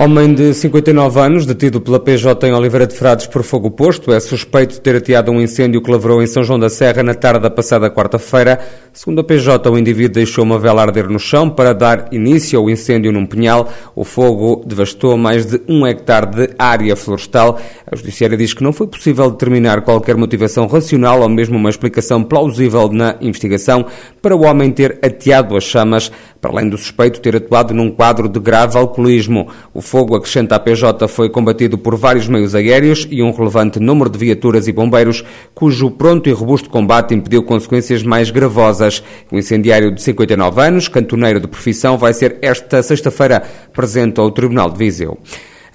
Homem de 59 anos, detido pela PJ em Oliveira de Frades por fogo posto, é suspeito de ter ateado um incêndio que lavrou em São João da Serra na tarde da passada quarta-feira. Segundo a PJ, o indivíduo deixou uma vela arder no chão para dar início ao incêndio num pinhal. O fogo devastou mais de um hectare de área florestal. A Judiciária diz que não foi possível determinar qualquer motivação racional ou mesmo uma explicação plausível na investigação para o homem ter ateado as chamas, para além do suspeito ter atuado num quadro de grave alcoolismo. O fogo, acrescenta a PJ, foi combatido por vários meios aéreos e um relevante número de viaturas e bombeiros, cujo pronto e robusto combate impediu consequências mais gravosas. O incendiário de 59 anos, cantoneiro de profissão, vai ser esta sexta-feira presente ao Tribunal de Viseu.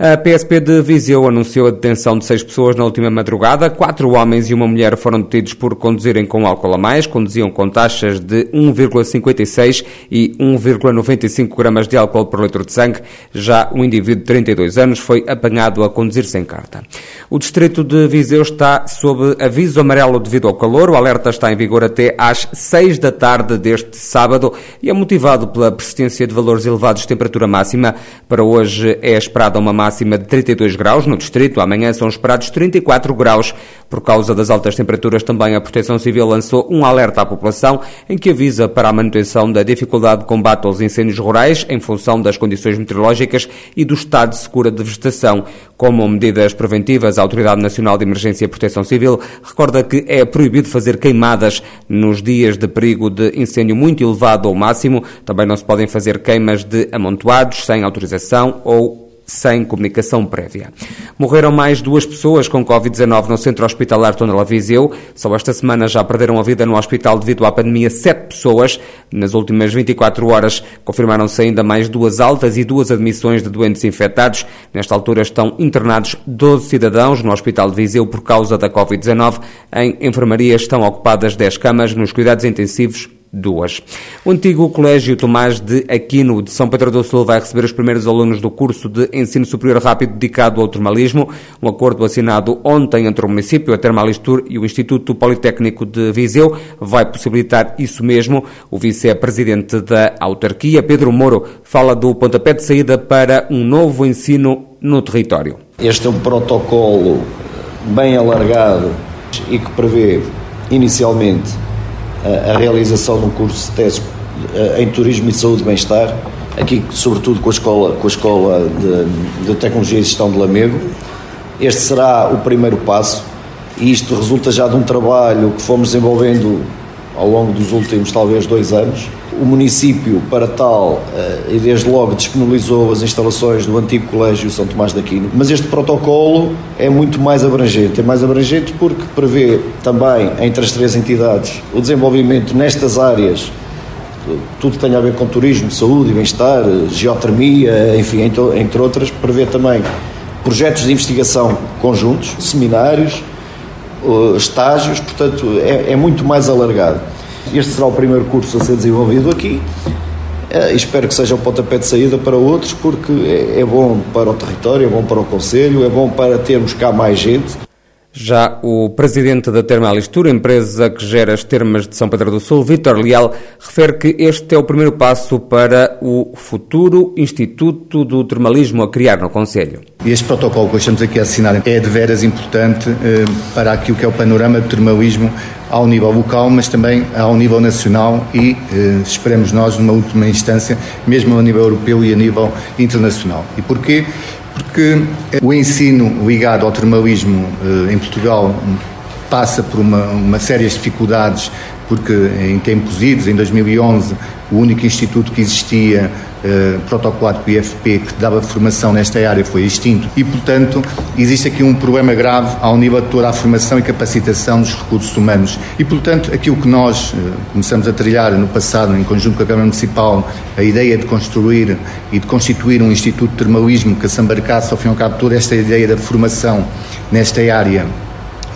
A PSP de Viseu anunciou a detenção de seis pessoas na última madrugada. Quatro homens e uma mulher foram detidos por conduzirem com álcool a mais. Conduziam com taxas de 1,56 e 1,95 gramas de álcool por litro de sangue. Já um indivíduo de 32 anos foi apanhado a conduzir sem carta. O distrito de Viseu está sob aviso amarelo devido ao calor. O alerta está em vigor até às 6 da tarde deste sábado e é motivado pela persistência de valores elevados de temperatura máxima. Para hoje é esperada uma máxima de 32 graus no distrito. Amanhã são esperados 34 graus. Por causa das altas temperaturas, também a Proteção Civil lançou um alerta à população em que avisa para a manutenção da dificuldade de combate aos incêndios rurais em função das condições meteorológicas e do estado de segura de vegetação. Como medidas preventivas, a Autoridade Nacional de Emergência e Proteção Civil recorda que é proibido fazer queimadas nos dias de perigo de incêndio muito elevado ou máximo. Também não se podem fazer queimas de amontoados sem autorização ou sem comunicação prévia. Morreram mais duas pessoas com Covid-19 no centro hospitalar Tondela Viseu. Só esta semana já perderam a vida no hospital devido à pandemia sete pessoas. Nas últimas 24 horas confirmaram-se ainda mais duas altas e duas admissões de doentes infectados. Nesta altura estão internados 12 cidadãos no hospital de Viseu por causa da Covid-19. Em enfermaria estão ocupadas 10 camas, nos cuidados intensivos duas. O antigo Colégio Tomás de Aquino de São Pedro do Sul vai receber os primeiros alunos do curso de ensino superior rápido dedicado ao termalismo. Um acordo assinado ontem entre o município, a Termalistur e o Instituto Politécnico de Viseu vai possibilitar isso mesmo. O vice-presidente da autarquia, Pedro Moro, fala do pontapé de saída para um novo ensino no território. Este é um protocolo bem alargado e que prevê inicialmente a realização de um curso de tese eh, em Turismo e Saúde e Bem-Estar, aqui sobretudo com a Escola, com a escola de, de Tecnologia e Gestão de Lamego. Este será o primeiro passo e isto resulta já de um trabalho que fomos desenvolvendo ao longo dos últimos talvez dois anos o município, para tal, eh, e desde logo disponibilizou as instalações do antigo Colégio São Tomás de Aquino, mas este protocolo é muito mais abrangente. É mais abrangente porque prevê também, entre as três entidades, o desenvolvimento nestas áreas, tudo tem a ver com turismo, saúde e bem-estar, geotermia, enfim, entre outras, prevê também projetos de investigação conjuntos, seminários, eh, estágios, portanto, é, é muito mais alargado. Este será o primeiro curso a ser desenvolvido aqui. Uh, espero que seja o pontapé de saída para outros, porque é, é bom para o território, é bom para o Conselho, é bom para termos cá mais gente. Já o presidente da Termalistura, empresa que gera as termas de São Pedro do Sul, Vítor Leal, refere que este é o primeiro passo para o futuro Instituto do Termalismo a criar no Conselho. Este protocolo que estamos aqui a assinar é de veras importante eh, para aquilo que é o panorama do termalismo ao nível local, mas também ao nível nacional e eh, esperemos nós, numa última instância, mesmo a nível europeu e a nível internacional. E porquê? Porque o ensino ligado ao termalismo eh, em Portugal passa por uma, uma série de dificuldades, porque em tempos idos, em 2011, o único instituto que existia uh, protocolado o IFP que dava formação nesta área foi extinto e, portanto, existe aqui um problema grave ao nível de toda a formação e capacitação dos recursos humanos. E, portanto, aquilo que nós uh, começamos a trilhar no passado, em conjunto com a Câmara Municipal, a ideia de construir e de constituir um Instituto de Termalismo que assambarcasse, ao fim e ao cabo, toda esta ideia da formação nesta área,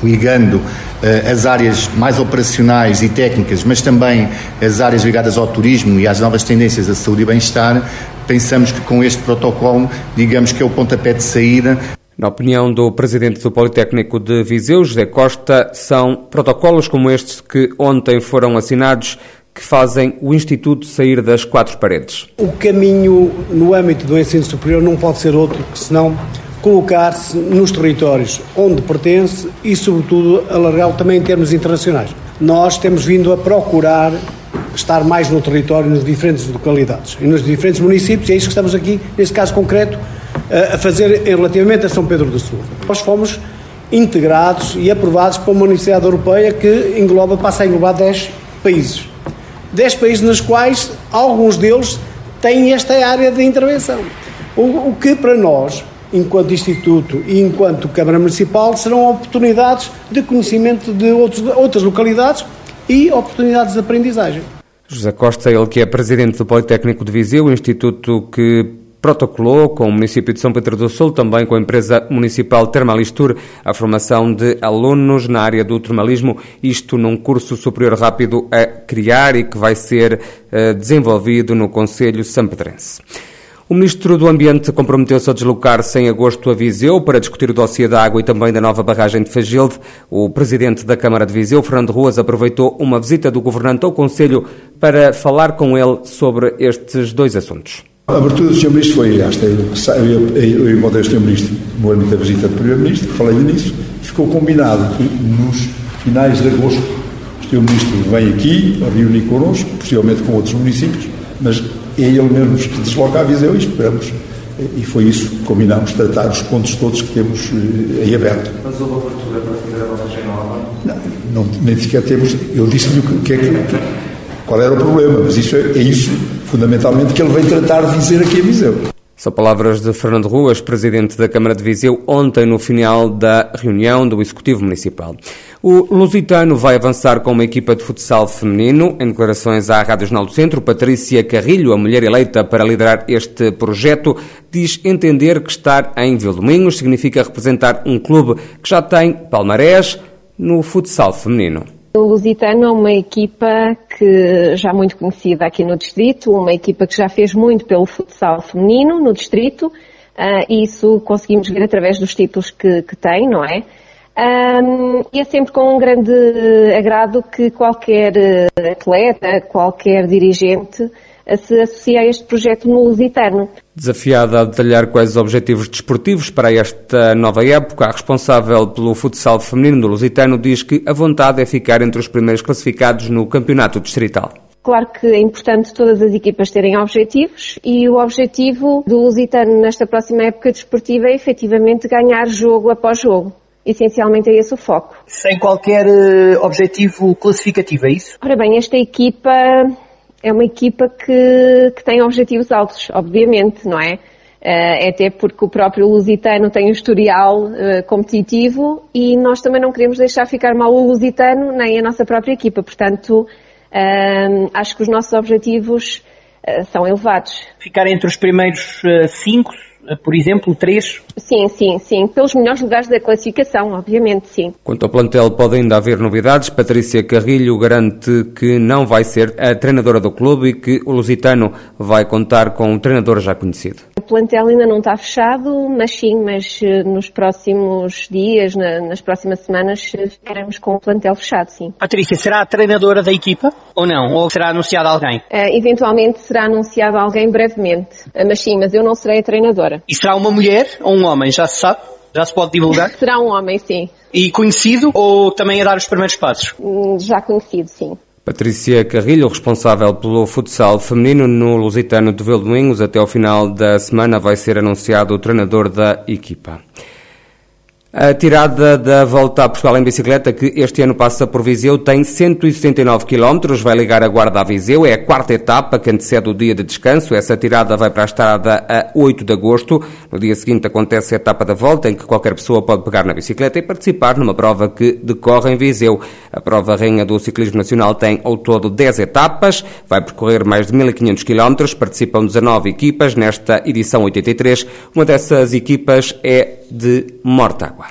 ligando eh, as áreas mais operacionais e técnicas, mas também as áreas ligadas ao turismo e às novas tendências da saúde e bem-estar, pensamos que com este protocolo, digamos que é o pontapé de saída Na opinião do presidente do Politécnico de Viseu, José Costa, são protocolos como estes que ontem foram assinados que fazem o Instituto sair das quatro paredes. O caminho no âmbito do ensino superior não pode ser outro que senão colocar-se nos territórios onde pertence e, sobretudo, alargá-lo também em termos internacionais. Nós temos vindo a procurar estar mais no território, nas diferentes localidades e nos diferentes municípios, e é isso que estamos aqui, neste caso concreto, a fazer relativamente a São Pedro do Sul. Nós fomos integrados e aprovados por uma Universidade Europeia que engloba, passa a englobar 10 países. 10 países nos quais alguns deles têm esta área de intervenção. O, o que para nós, enquanto Instituto e enquanto Câmara Municipal, serão oportunidades de conhecimento de outros, outras localidades e oportunidades de aprendizagem. José Costa, ele que é presidente do Politécnico de Viseu, instituto que protocolou com o município de São Pedro do Sul, também com a empresa municipal Termalistur, a formação de alunos na área do termalismo, isto num curso superior rápido a criar e que vai ser uh, desenvolvido no Conselho Sampedrense. O Ministro do Ambiente comprometeu-se a deslocar-se em agosto a Viseu para discutir o dossiê da água e também da nova barragem de Fagilde. O Presidente da Câmara de Viseu, Fernando Ruas, aproveitou uma visita do Governante ao Conselho para falar com ele sobre estes dois assuntos. A abertura do Sr. Ministro foi esta. Eu, eu, encontrei o Sr. Ministro no âmbito da visita do Primeiro-Ministro, falei nisso, ficou combinado que nos finais de agosto o Sr. Ministro vem aqui a reunir connosco, possivelmente com outros municípios, mas é ele mesmo que desloca a Viseu e esperamos, e foi isso que combinámos, tratar os pontos todos que temos eh, aí aberto. Mas houve abertura para fazer a barragem nova? Não, não, nem sequer temos, eu disse-lhe o que é que, qual era o problema, mas isso é, é isso fundamentalmente, que ele vem tratar de dizer aqui a Viseu. São palavras de Fernando Ruas, presidente da Câmara de Viseu, ontem no final da reunião do Executivo Municipal. O Lusitano vai avançar com uma equipa de futsal feminino. Em declarações à Rádio Jornal do Centro, Patrícia Carrilho, a mulher eleita para liderar este projeto, diz entender que estar em Vildomingos significa representar um clube que já tem palmarés no futsal feminino. O Lusitano é uma equipa que já muito conhecida aqui no distrito, uma equipa que já fez muito pelo futsal feminino no distrito, uh, e isso conseguimos ver através dos títulos que, que tem, não é? Um, e é sempre com um grande agrado que qualquer atleta, qualquer dirigente se associa a este projeto no Lusitano. Desafiada a detalhar quais os objetivos desportivos para esta nova época, a responsável pelo futsal feminino do Lusitano diz que a vontade é ficar entre os primeiros classificados no campeonato distrital. Claro que é importante todas as equipas terem objetivos e o objetivo do Lusitano nesta próxima época desportiva é efetivamente ganhar jogo após jogo. Essencialmente é esse o foco. Sem qualquer uh, objetivo classificativo, é isso? Ora bem, esta equipa é uma equipa que, que tem objetivos altos, obviamente, não é? Uh, até porque o próprio Lusitano tem um historial uh, competitivo e nós também não queremos deixar ficar mal o Lusitano nem a nossa própria equipa. Portanto, uh, acho que os nossos objetivos são elevados. Ficar entre os primeiros cinco por exemplo, três? Sim, sim, sim. Pelos melhores lugares da classificação, obviamente, sim. Quanto ao plantel, pode ainda haver novidades. Patrícia Carrilho garante que não vai ser a treinadora do clube e que o Lusitano vai contar com um treinador já conhecido. O plantel ainda não está fechado, mas sim, mas eh, nos próximos dias, nas próximas semanas, eh, ficaremos com o plantel fechado, sim. Patrícia, será a treinadora da equipa ou não? Ou será anunciado alguém? Uh, eventualmente será anunciado alguém brevemente, uh, mas sim, mas eu não serei a treinadora. E será uma mulher ou um homem? Já se sabe? Já se pode divulgar? será um homem, sim. E conhecido ou também a dar os primeiros passos? Hum, já conhecido, sim. Patrícia Carrilho, responsável pelo futsal feminino no Lusitano de Vildomingos, até ao final da semana vai ser anunciado o treinador da equipa. A tirada da Volta a Portugal em bicicleta, que este ano passa por Viseu, tem 169 km, vai ligar a Guarda a Viseu, é a quarta etapa que antecede o dia de descanso. Essa tirada vai para a estrada a 8 de agosto. No dia seguinte acontece a etapa da volta, em que qualquer pessoa pode pegar na bicicleta e participar numa prova que decorre em Viseu. A prova rainha do ciclismo nacional tem ao todo 10 etapas, vai percorrer mais de 1500 km, participam 19 equipas nesta edição 83. Uma dessas equipas é de Mortágua.